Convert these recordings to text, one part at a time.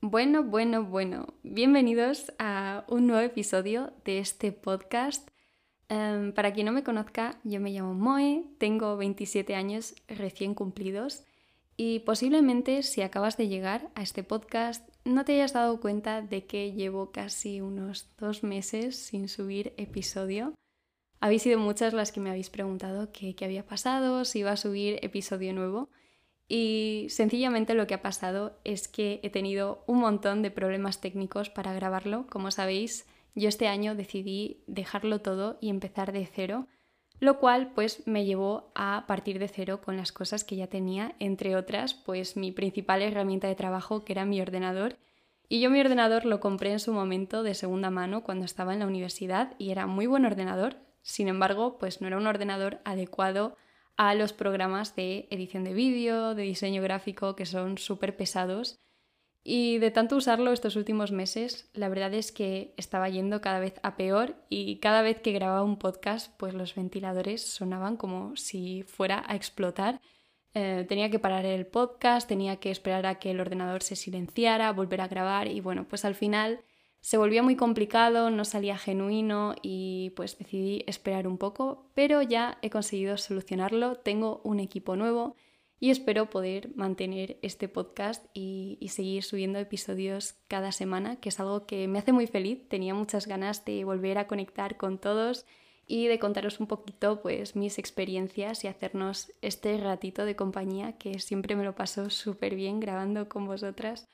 Bueno, bueno, bueno. Bienvenidos a un nuevo episodio de este podcast. Em, para quien no me conozca, yo me llamo Moe, tengo 27 años recién cumplidos y posiblemente si acabas de llegar a este podcast no te hayas dado cuenta de que llevo casi unos dos meses sin subir episodio. Habéis sido muchas las que me habéis preguntado qué, qué había pasado, si iba a subir episodio nuevo. Y sencillamente lo que ha pasado es que he tenido un montón de problemas técnicos para grabarlo. Como sabéis, yo este año decidí dejarlo todo y empezar de cero, lo cual pues me llevó a partir de cero con las cosas que ya tenía, entre otras pues mi principal herramienta de trabajo que era mi ordenador. Y yo mi ordenador lo compré en su momento de segunda mano cuando estaba en la universidad y era muy buen ordenador. Sin embargo, pues no era un ordenador adecuado a los programas de edición de vídeo, de diseño gráfico, que son súper pesados. Y de tanto usarlo estos últimos meses, la verdad es que estaba yendo cada vez a peor y cada vez que grababa un podcast, pues los ventiladores sonaban como si fuera a explotar. Eh, tenía que parar el podcast, tenía que esperar a que el ordenador se silenciara, volver a grabar y bueno, pues al final se volvía muy complicado, no salía genuino y pues decidí esperar un poco, pero ya he conseguido solucionarlo, tengo un equipo nuevo y espero poder mantener este podcast y, seguir subiendo episodios cada semana, que es algo que me hace muy feliz, tenía muchas ganas de volver a conectar con todos y de contaros un poquito pues mis experiencias y hacernos este ratito de compañía que siempre me lo paso súper bien grabando con vosotras.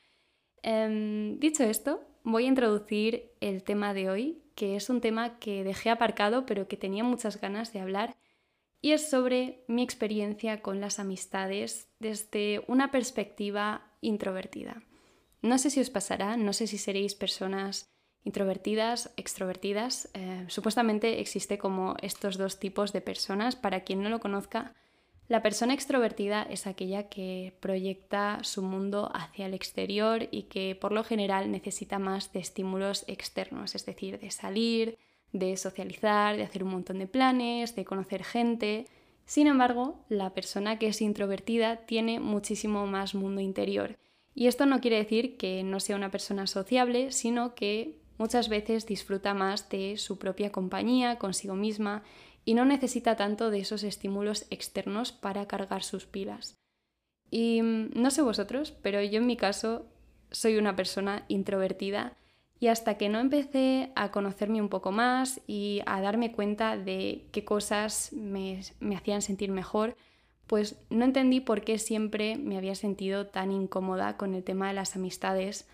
Em, dicho esto, voy a introducir el tema de hoy, que es un tema que dejé aparcado pero que tenía muchas ganas de hablar, y es sobre mi experiencia con las amistades desde una perspectiva introvertida. No sé si os pasará, no sé si seréis personas introvertidas, extrovertidas. Eh, supuestamente existe como estos dos tipos de personas. Para quien no lo conozca, la persona extrovertida es aquella que proyecta su mundo hacia el exterior y que por lo general necesita más de estímulos externos, es decir, de salir, de socializar, de hacer un montón de planes, de conocer gente. Sin embargo, la persona que es introvertida tiene muchísimo más mundo interior. Y esto no quiere decir que no sea una persona sociable, sino que muchas veces disfruta más de su propia compañía, consigo misma, y no necesita tanto de esos estímulos externos para cargar sus pilas. Y mm, no sé vosotros, pero yo en mi caso soy una persona introvertida y hasta que no empecé a conocerme un poco más y a darme cuenta de qué cosas me, me hacían sentir mejor, pues no entendí por qué siempre me había sentido tan incómoda con el tema de las amistades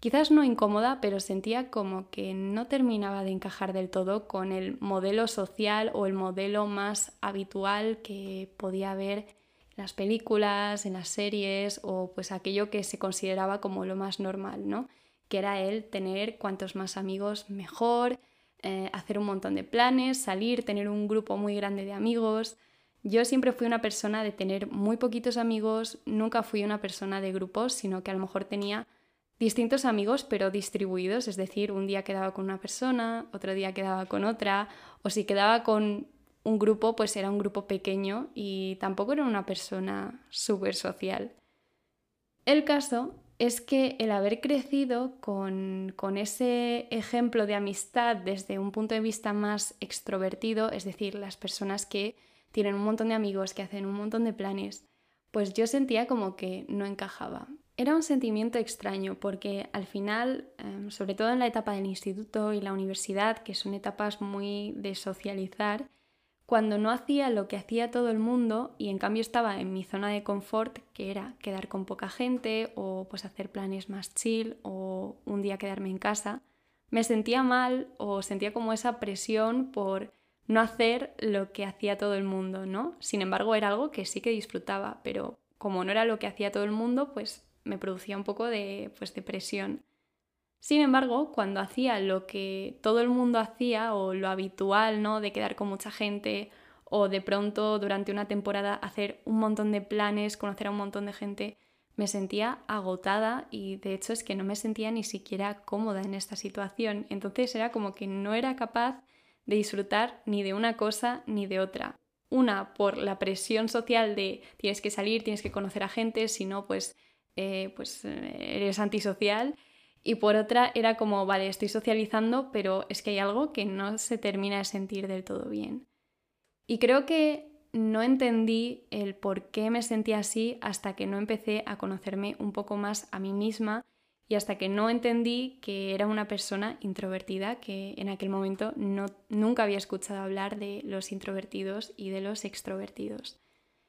Quizás no incómoda, pero sentía como que no terminaba de encajar del todo con el modelo social o el modelo más habitual que podía haber en las películas, en las series o pues aquello que se consideraba como lo más normal, ¿no? Que era el tener cuantos más amigos mejor, eh, hacer un montón de planes, salir, tener un grupo muy grande de amigos. Yo siempre fui una persona de tener muy poquitos amigos, nunca fui una persona de grupos, sino que a lo mejor tenía distintos amigos pero distribuidos, es decir, un día quedaba con una persona, otro día quedaba con otra, o si quedaba con un grupo, pues era un grupo pequeño y tampoco era una persona súper social. El caso es que el haber crecido con, con, ese ejemplo de amistad desde un punto de vista más extrovertido, es decir, las personas que tienen un montón de amigos, que hacen un montón de planes, pues yo sentía como que no encajaba. Era un sentimiento extraño porque al final, em, sobre todo en la etapa del instituto y la universidad, que son etapas muy de socializar, cuando no hacía lo que hacía todo el mundo y en cambio estaba en mi zona de confort, que era quedar con poca gente o pues hacer planes más chill o un día quedarme en casa, me sentía mal o sentía como esa presión por no hacer lo que hacía todo el mundo, ¿no? Sin embargo, era algo que sí que disfrutaba, pero como no era lo que hacía todo el mundo, pues me producía un poco de, pues, de presión. Sin embargo, cuando hacía lo que todo el mundo hacía o lo habitual, ¿no? De quedar con mucha gente o de pronto durante una temporada hacer un montón de planes, conocer a un montón de gente, me sentía agotada y de hecho es que no me sentía ni siquiera cómoda en esta situación. Entonces era como que no era capaz de disfrutar ni de una cosa ni de otra. Una por la presión social de tienes que salir, tienes que conocer a gente, si no, pues eh, pues eres antisocial. Y por otra era como, vale, estoy socializando, pero es que hay algo que no se termina de sentir del todo bien. Y creo que no entendí el por qué me sentía así hasta que no empecé a conocerme un poco más a mí misma y hasta que no entendí que era una persona introvertida, que en aquel momento no, nunca había escuchado hablar de los introvertidos y de los extrovertidos.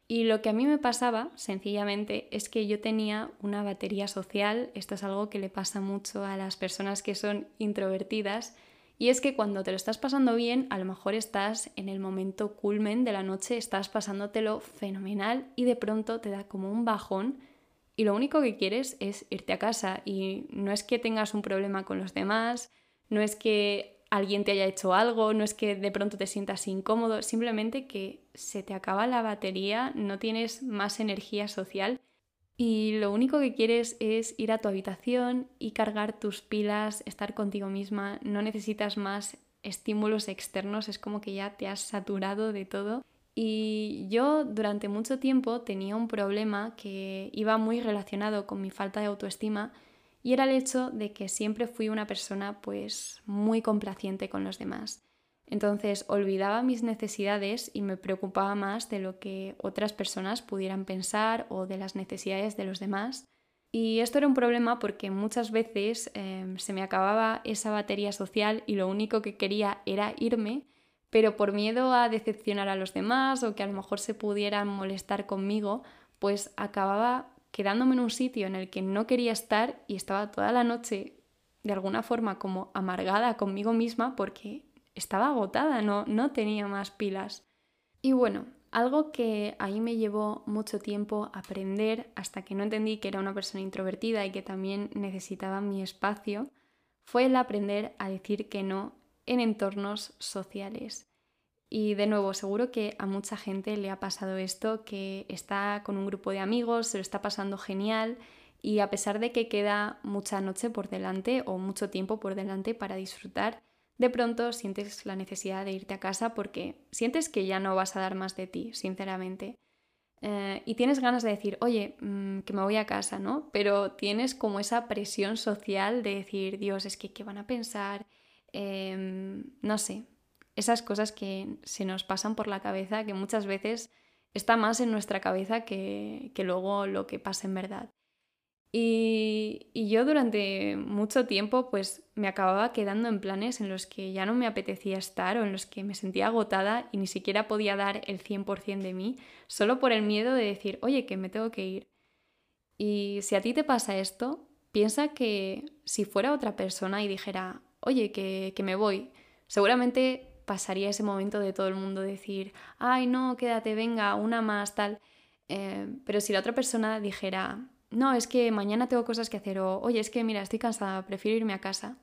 Y lo que a mí me pasaba, sencillamente, es que yo tenía una batería social, esto es algo que le pasa mucho a las personas que son introvertidas, y es que cuando te lo estás pasando bien, a lo mejor estás en el momento culmen de la noche, estás pasándotelo fenomenal y de pronto te da como un bajón y lo único que quieres es irte a casa. Y no es que tengas un problema con los demás, no es que alguien te haya hecho algo, no es que de pronto te sientas incómodo, simplemente que se te acaba la batería, no tienes más energía social y lo único que quieres es ir a tu habitación y cargar tus pilas, estar contigo misma, no necesitas más estímulos externos, es como que ya te has saturado de todo. Y yo durante mucho tiempo tenía un problema que iba muy relacionado con mi falta de autoestima y era el hecho de que siempre fui una persona pues muy complaciente con los demás. Entonces olvidaba mis necesidades y me preocupaba más de lo que otras personas pudieran pensar o de las necesidades de los demás. Y esto era un problema porque muchas veces em, se me acababa esa batería social y lo único que quería era irme, pero por miedo a decepcionar a los demás o que a lo mejor se pudieran molestar conmigo, pues acababa quedándome en un sitio en el que no quería estar y estaba toda la noche de alguna forma como amargada conmigo misma porque estaba agotada, no, no tenía más pilas. Y bueno, algo que ahí me llevó mucho tiempo aprender hasta que no entendí que era una persona introvertida y que también necesitaba mi espacio, fue el aprender a decir que no en entornos sociales. Y de nuevo, seguro que a mucha gente le ha pasado esto, que está con un grupo de amigos, se lo está pasando genial y a pesar de que queda mucha noche por delante o mucho tiempo por delante para disfrutar, de pronto sientes la necesidad de irte a casa porque sientes que ya no vas a dar más de ti, sinceramente. Eh, y tienes ganas de decir, oye, mm, que me voy a casa, ¿no? Pero tienes como esa presión social de decir, Dios, es que, ¿qué van a pensar? Em, no sé, esas cosas que se nos pasan por la cabeza, que muchas veces está más en nuestra cabeza que, que luego lo que pasa en verdad. Y, yo durante mucho tiempo pues me acababa quedando en planes en los que ya no me apetecía estar o en los que me sentía agotada y ni siquiera podía dar el 100% de mí, solo por el miedo de decir, oye, que me tengo que ir. Y si a ti te pasa esto, piensa que si fuera otra persona y dijera, oye, que, me voy, seguramente pasaría ese momento de todo el mundo decir, ay, no, quédate, venga, una más, tal. Eh, pero si la otra persona dijera, no, es que mañana tengo cosas que hacer o, oye, es que mira, estoy cansada, prefiero irme a casa.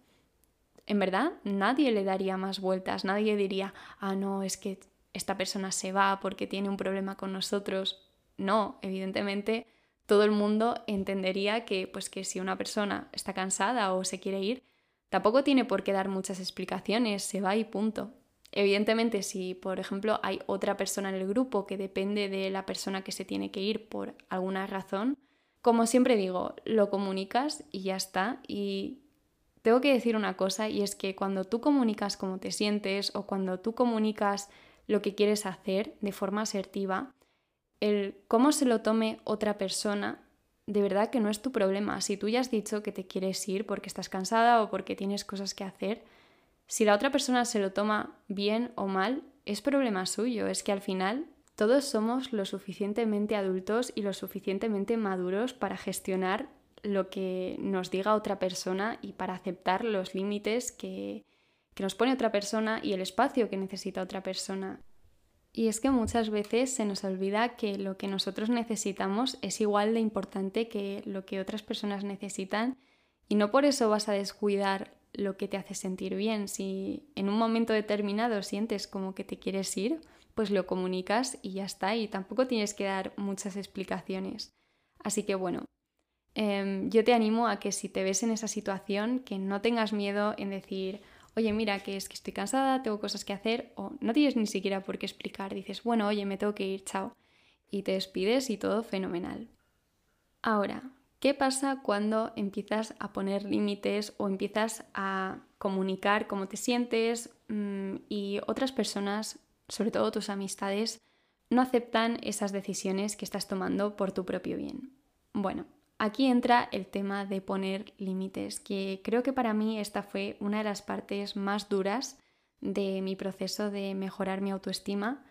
En verdad, nadie le daría más vueltas, nadie diría, ah, no, es que esta persona se va porque tiene un problema con nosotros. No, evidentemente todo el mundo entendería que pues que si una persona está cansada o se quiere ir, tampoco tiene por qué dar muchas explicaciones, se va y punto. Evidentemente, si por ejemplo hay otra persona en el grupo que depende de la persona que se tiene que ir por alguna razón, como siempre digo, lo comunicas y ya está. Y tengo que decir una cosa y es que cuando tú comunicas cómo te sientes o cuando tú comunicas lo que quieres hacer de forma asertiva, el cómo se lo tome otra persona, de verdad que no es tu problema. Si tú ya has dicho que te quieres ir porque estás cansada o porque tienes cosas que hacer, si la otra persona se lo toma bien o mal, es problema suyo. Es que al final todos somos lo suficientemente adultos y lo suficientemente maduros para gestionar lo que nos diga otra persona y para aceptar los límites que, nos pone otra persona y el espacio que necesita otra persona. Y es que muchas veces se nos olvida que lo que nosotros necesitamos es igual de importante que lo que otras personas necesitan y no por eso vas a descuidar lo que te hace sentir bien. Si en un momento determinado sientes como que te quieres ir, pues lo comunicas y ya está, y tampoco tienes que dar muchas explicaciones. Así que bueno, em, yo te animo a que si te ves en esa situación, que no tengas miedo en decir, oye, mira, que es que estoy cansada, tengo cosas que hacer, o no tienes ni siquiera por qué explicar, dices, bueno, oye, me tengo que ir, chao, y te despides y todo fenomenal. Ahora, ¿Qué pasa cuando empiezas a poner límites o empiezas a comunicar cómo te sientes mm, y otras personas, sobre todo tus amistades, no aceptan esas decisiones que estás tomando por tu propio bien? Bueno, aquí entra el tema de poner límites, que creo que para mí esta fue una de las partes más duras de mi proceso de mejorar mi autoestima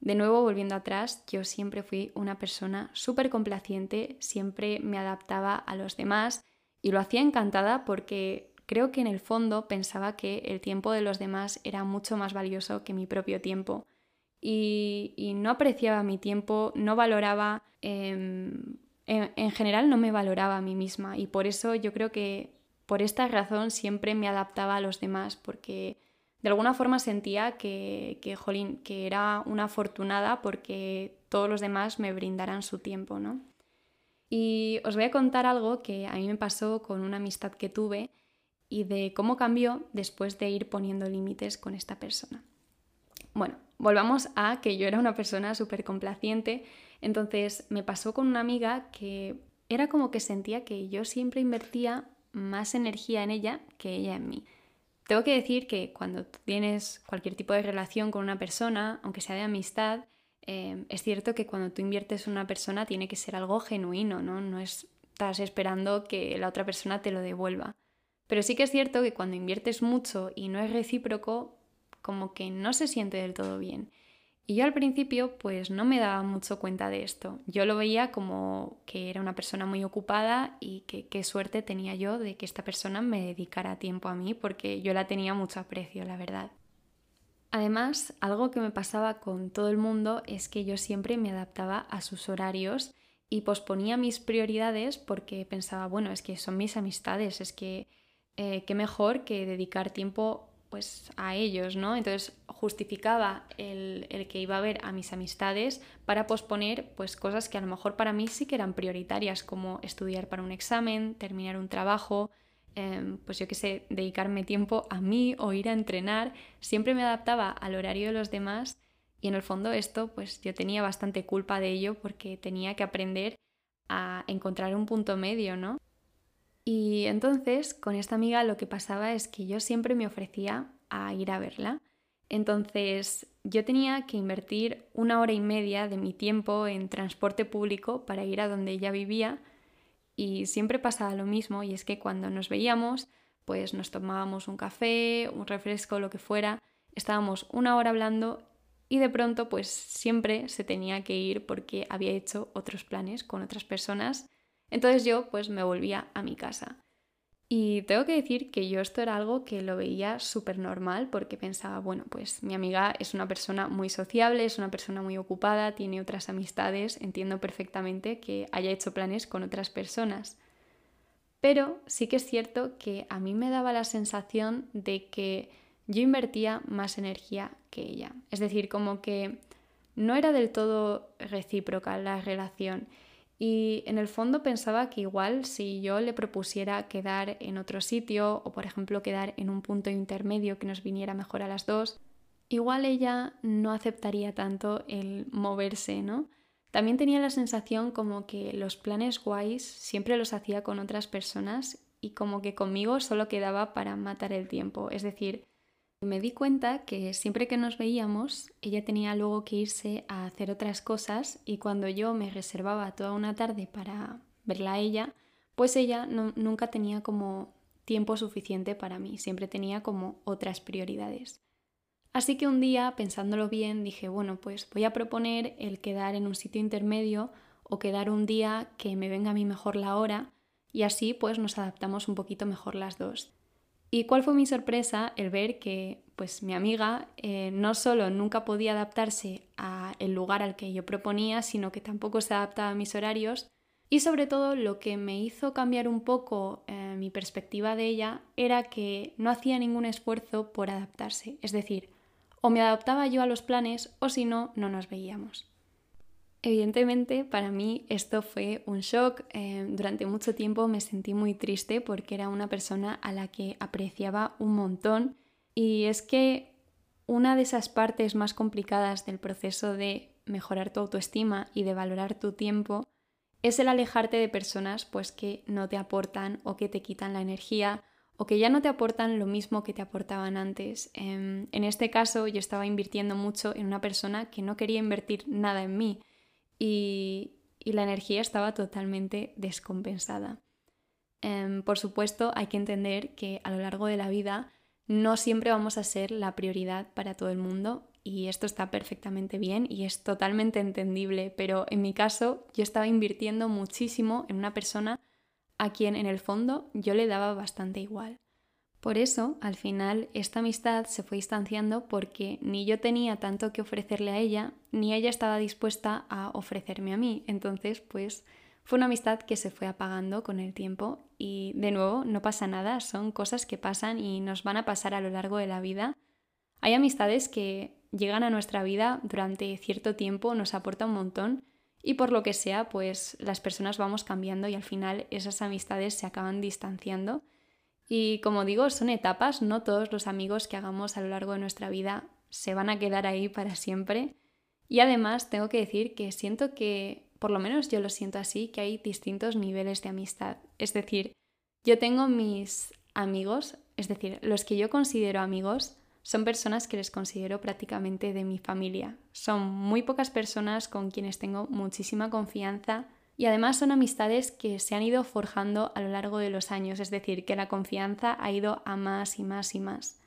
de nuevo, volviendo atrás, yo siempre fui una persona súper complaciente, siempre me adaptaba a los demás y lo hacía encantada porque creo que en el fondo pensaba que el tiempo de los demás era mucho más valioso que mi propio tiempo. Y, no apreciaba mi tiempo, no valoraba, em, en, en general no me valoraba a mí misma y por eso yo creo que por esta razón siempre me adaptaba a los demás porque de alguna forma sentía que, que, que era una afortunada porque todos los demás me brindaran su tiempo, ¿no? Y os voy a contar algo que a mí me pasó con una amistad que tuve y de cómo cambió después de ir poniendo límites con esta persona. Bueno, volvamos a que yo era una persona súper complaciente, entonces me pasó con una amiga que era como que sentía que yo siempre invertía más energía en ella que ella en mí. Tengo que decir que cuando tienes cualquier tipo de relación con una persona, aunque sea de amistad, eh, es cierto que cuando tú inviertes en una persona tiene que ser algo genuino, ¿no? No estás esperando que la otra persona te lo devuelva. Pero sí que es cierto que cuando inviertes mucho y no es recíproco, como que no se siente del todo bien. Y yo al principio pues no me daba mucho cuenta de esto. Yo lo veía como que era una persona muy ocupada y que qué suerte tenía yo de que esta persona me dedicara tiempo a mí porque yo la tenía mucho aprecio, la verdad. Además, algo que me pasaba con todo el mundo es que yo siempre me adaptaba a sus horarios y posponía mis prioridades porque pensaba, bueno, es que son mis amistades, es que eh, qué mejor que dedicar tiempo pues a ellos, ¿no? Entonces justificaba el, que iba a ver a mis amistades para posponer pues cosas que a lo mejor para mí sí que eran prioritarias, como estudiar para un examen, terminar un trabajo, em, pues yo qué sé, dedicarme tiempo a mí o ir a entrenar. Siempre me adaptaba al horario de los demás y en el fondo esto pues yo tenía bastante culpa de ello porque tenía que aprender a encontrar un punto medio, ¿no? Y entonces con esta amiga lo que pasaba es que yo siempre me ofrecía a ir a verla. Entonces yo tenía que invertir una hora y media de mi tiempo en transporte público para ir a donde ella vivía y siempre pasaba lo mismo y es que cuando nos veíamos pues nos tomábamos un café, un refresco, lo que fuera, estábamos una hora hablando y de pronto pues siempre se tenía que ir porque había hecho otros planes con otras personas entonces yo pues me volvía a mi casa. Y tengo que decir que yo esto era algo que lo veía súper normal porque pensaba, bueno, pues mi amiga es una persona muy sociable, es una persona muy ocupada, tiene otras amistades, entiendo perfectamente que haya hecho planes con otras personas. Pero sí que es cierto que a mí me daba la sensación de que yo invertía más energía que ella. Es decir, como que no era del todo recíproca la relación y en el fondo pensaba que igual si yo le propusiera quedar en otro sitio o por ejemplo quedar en un punto intermedio que nos viniera mejor a las dos, igual ella no aceptaría tanto el moverse, ¿no? También tenía la sensación como que los planes guays siempre los hacía con otras personas y como que conmigo solo quedaba para matar el tiempo, es decir, me di cuenta que siempre que nos veíamos, ella tenía luego que irse a hacer otras cosas y cuando yo me reservaba toda una tarde para verla a ella, pues ella nunca tenía como tiempo suficiente para mí, siempre tenía como otras prioridades. Así que un día, pensándolo bien, dije, bueno, pues voy a proponer el quedar en un sitio intermedio o quedar un día que me venga a mí mejor la hora y así pues nos adaptamos un poquito mejor las dos. ¿Y cuál fue mi sorpresa? El ver que pues mi amiga eh, no solo nunca podía adaptarse al lugar al que yo proponía, sino que tampoco se adaptaba a mis horarios. Y sobre todo lo que me hizo cambiar un poco eh, mi perspectiva de ella era que no hacía ningún esfuerzo por adaptarse. Es decir, o me adaptaba yo a los planes o si no, no nos veíamos. Evidentemente, para mí esto fue un shock. Eh, durante mucho tiempo me sentí muy triste porque era una persona a la que apreciaba un montón. Y es que una de esas partes más complicadas del proceso de mejorar tu autoestima y de valorar tu tiempo es el alejarte de personas pues que no te aportan o que te quitan la energía o que ya no te aportan lo mismo que te aportaban antes. Em, en este caso yo estaba invirtiendo mucho en una persona que no quería invertir nada en mí y, la energía estaba totalmente descompensada. Em, por supuesto hay que entender que a lo largo de la vida no siempre vamos a ser la prioridad para todo el mundo y esto está perfectamente bien y es totalmente entendible, pero en mi caso yo estaba invirtiendo muchísimo en una persona a quien en el fondo yo le daba bastante igual. Por eso, al final, esta amistad se fue distanciando porque ni yo tenía tanto que ofrecerle a ella, ni ella estaba dispuesta a ofrecerme a mí. Entonces, pues fue una amistad que se fue apagando con el tiempo y de nuevo no pasa nada, son cosas que pasan y nos van a pasar a lo largo de la vida. Hay amistades que llegan a nuestra vida durante cierto tiempo, nos aporta un montón y por lo que sea, pues las personas vamos cambiando y al final esas amistades se acaban distanciando. Y como digo, son etapas, no todos los amigos que hagamos a lo largo de nuestra vida se van a quedar ahí para siempre. Y además tengo que decir que siento que, por lo menos yo lo siento así, que hay distintos niveles de amistad. Es decir, yo tengo mis amigos, es decir, los que yo considero amigos, son personas que les considero prácticamente de mi familia. Son muy pocas personas con quienes tengo muchísima confianza y además son amistades que se han ido forjando a lo largo de los años, es decir, que la confianza ha ido a más y más y más.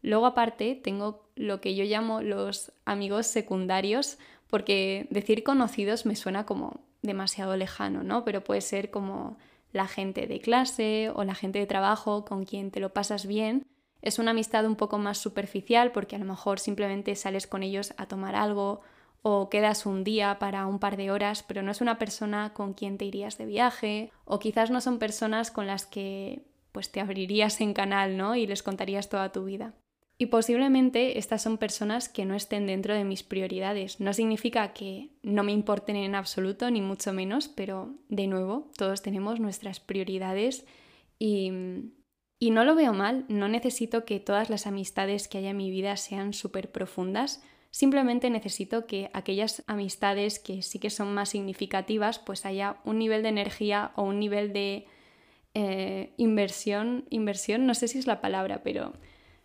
Luego aparte tengo lo que yo llamo los amigos secundarios, porque decir conocidos me suena como demasiado lejano, ¿no? Pero puede ser como la gente de clase o la gente de trabajo con quien te lo pasas bien es una amistad un poco más superficial porque a lo mejor simplemente sales con ellos a tomar algo o quedas un día para un par de horas, pero no es una persona con quien te irías de viaje o quizás no son personas con las que pues te abrirías en canal, ¿no? y les contarías toda tu vida. Y posiblemente estas son personas que no estén dentro de mis prioridades. No significa que no me importen en absoluto, ni mucho menos, pero de nuevo, todos tenemos nuestras prioridades y y no lo veo mal, no necesito que todas las amistades que haya en mi vida sean súper profundas, simplemente necesito que aquellas amistades que sí que son más significativas, pues haya un nivel de energía o un nivel de eh, inversión, inversión, no sé si es la palabra, pero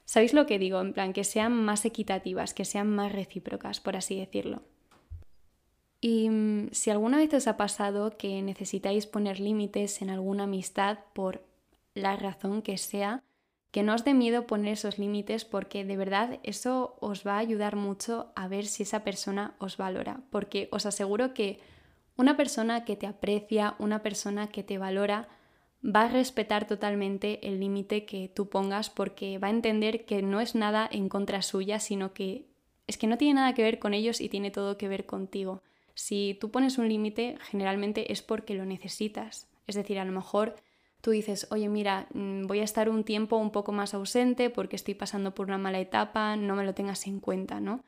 ¿sabéis lo que digo? En plan, que sean más equitativas, que sean más recíprocas, por así decirlo. Y mm, si alguna vez os ha pasado que necesitáis poner límites en alguna amistad por la razón que sea, que no os dé miedo poner esos límites porque de verdad eso os va a ayudar mucho a ver si esa persona os valora, porque os aseguro que una persona que te aprecia, una persona que te valora, va a respetar totalmente el límite que tú pongas porque va a entender que no es nada en contra suya, sino que es que no tiene nada que ver con ellos y tiene todo que ver contigo. Si tú pones un límite, generalmente es porque lo necesitas. Es decir, a lo mejor tú dices, oye, mira, mm, voy a estar un tiempo un poco más ausente porque estoy pasando por una mala etapa, no me lo tengas en cuenta, ¿no?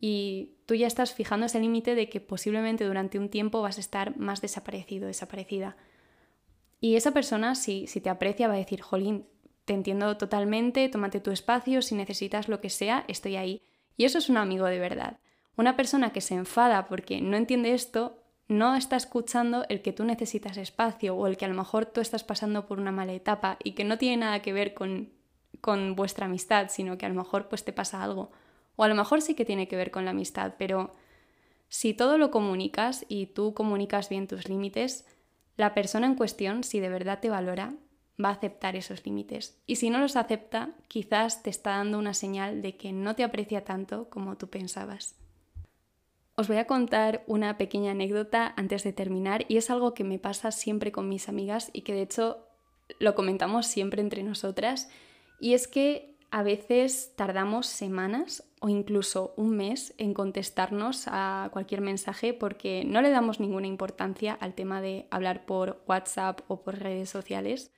Y tú ya estás fijando ese límite de que posiblemente durante un tiempo vas a estar más desaparecido, desaparecida. Y esa persona, si, si te aprecia, va a decir, jolín, te entiendo totalmente, tómate tu espacio, si necesitas lo que sea, estoy ahí. Y eso es un amigo de verdad. Una persona que se enfada porque no entiende esto no está escuchando el que tú necesitas espacio o el que a lo mejor tú estás pasando por una mala etapa y que no tiene nada que ver con, con vuestra amistad, sino que a lo mejor pues te pasa algo. O a lo mejor sí que tiene que ver con la amistad, pero si todo lo comunicas y tú comunicas bien tus límites, la persona en cuestión, si de verdad te valora, va a aceptar esos límites. Y si no los acepta, quizás te está dando una señal de que no te aprecia tanto como tú pensabas. Os voy a contar una pequeña anécdota antes de terminar y es algo que me pasa siempre con mis amigas y que de hecho lo comentamos siempre entre nosotras y es que a veces tardamos semanas o incluso un mes en contestarnos a cualquier mensaje porque no le damos ninguna importancia al tema de hablar por WhatsApp o por redes sociales.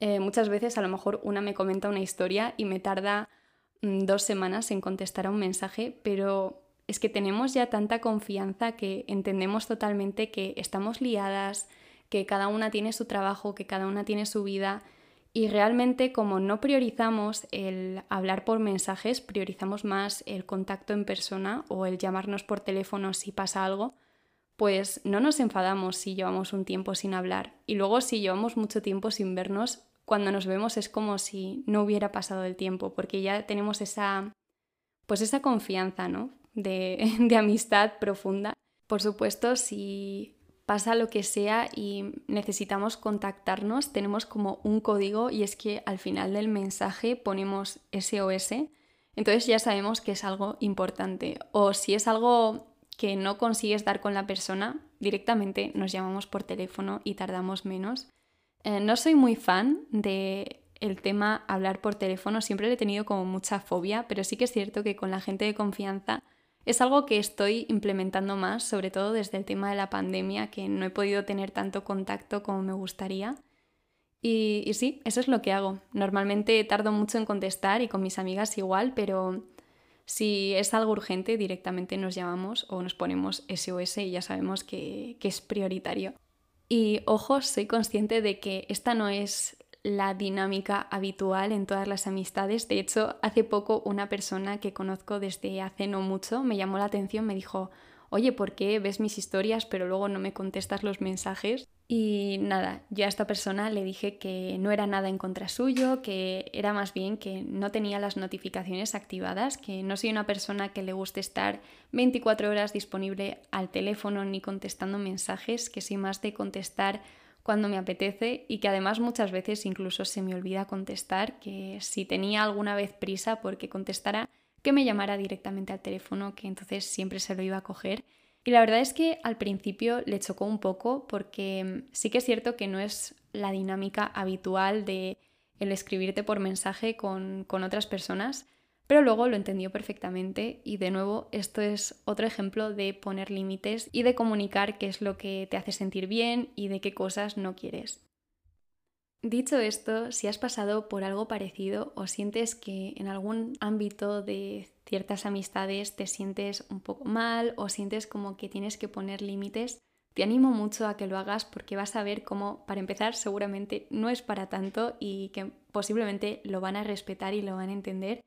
Eh, muchas veces a lo mejor una me comenta una historia y me tarda mm, dos semanas en contestar a un mensaje, pero es que tenemos ya tanta confianza que entendemos totalmente que estamos liadas, que cada una tiene su trabajo, que cada una tiene su vida y realmente como no priorizamos el hablar por mensajes, priorizamos más el contacto en persona o el llamarnos por teléfono si pasa algo, pues no nos enfadamos si llevamos un tiempo sin hablar. Y luego si llevamos mucho tiempo sin vernos, cuando nos vemos es como si no hubiera pasado el tiempo, porque ya tenemos esa, pues esa confianza, ¿no? De, amistad profunda. Por supuesto, si pasa lo que sea y necesitamos contactarnos, tenemos como un código y es que al final del mensaje ponemos SOS, entonces ya sabemos que es algo importante. O si es algo que no consigues dar con la persona, directamente nos llamamos por teléfono y tardamos menos. Eh, no soy muy fan de el tema hablar por teléfono, siempre he tenido como mucha fobia, pero sí que es cierto que con la gente de confianza es algo que estoy implementando más, sobre todo desde el tema de la pandemia, que no he podido tener tanto contacto como me gustaría. Y, sí, eso es lo que hago. Normalmente tardo mucho en contestar y con mis amigas igual, pero si es algo urgente directamente nos llamamos o nos ponemos SOS y ya sabemos que, que es prioritario. Y ojo, soy consciente de que esta no es la dinámica habitual en todas las amistades. De hecho, hace poco una persona que conozco desde hace no mucho me llamó la atención, me dijo, oye, ¿por qué ves mis historias pero luego no me contestas los mensajes? Y nada, yo a esta persona le dije que no era nada en contra suyo, que era más bien que no tenía las notificaciones activadas, que no soy una persona que le guste estar 24 horas disponible al teléfono ni contestando mensajes, que soy más de contestar cuando me apetece y que además muchas veces incluso se me olvida contestar, que si tenía alguna vez prisa porque contestara, que me llamara directamente al teléfono, que entonces siempre se lo iba a coger. Y la verdad es que al principio le chocó un poco porque sí que es cierto que no es la dinámica habitual de el escribirte por mensaje con, con otras personas, pero luego lo entendió perfectamente y de nuevo esto es otro ejemplo de poner límites y de comunicar qué es lo que te hace sentir bien y de qué cosas no quieres. Dicho esto, si has pasado por algo parecido o sientes que en algún ámbito de ciertas amistades te sientes un poco mal o sientes como que tienes que poner límites, te animo mucho a que lo hagas porque vas a ver cómo, para empezar, seguramente no es para tanto y que posiblemente lo van a respetar y lo van a entender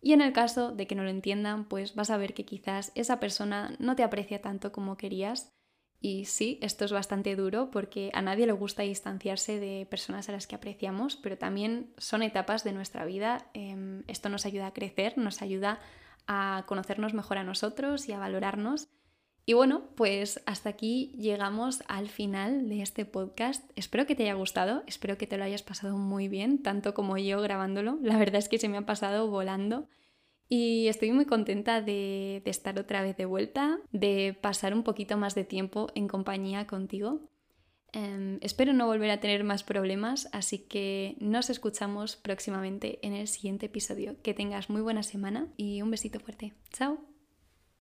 y en el caso de que no lo entiendan, pues vas a ver que quizás esa persona no te aprecia tanto como querías. Y sí, esto es bastante duro porque a nadie le gusta distanciarse de personas a las que apreciamos, pero también son etapas de nuestra vida. Em, esto nos ayuda a crecer, nos ayuda a conocernos mejor a nosotros y a valorarnos. Y bueno, pues hasta aquí llegamos al final de este podcast. Espero que te haya gustado, espero que te lo hayas pasado muy bien, tanto como yo grabándolo. La verdad es que se me ha pasado volando. Y estoy muy contenta de, estar otra vez de vuelta, de pasar un poquito más de tiempo en compañía contigo. Em, espero no volver a tener más problemas, así que nos escuchamos próximamente en el siguiente episodio. Que tengas muy buena semana y un besito fuerte. Chao.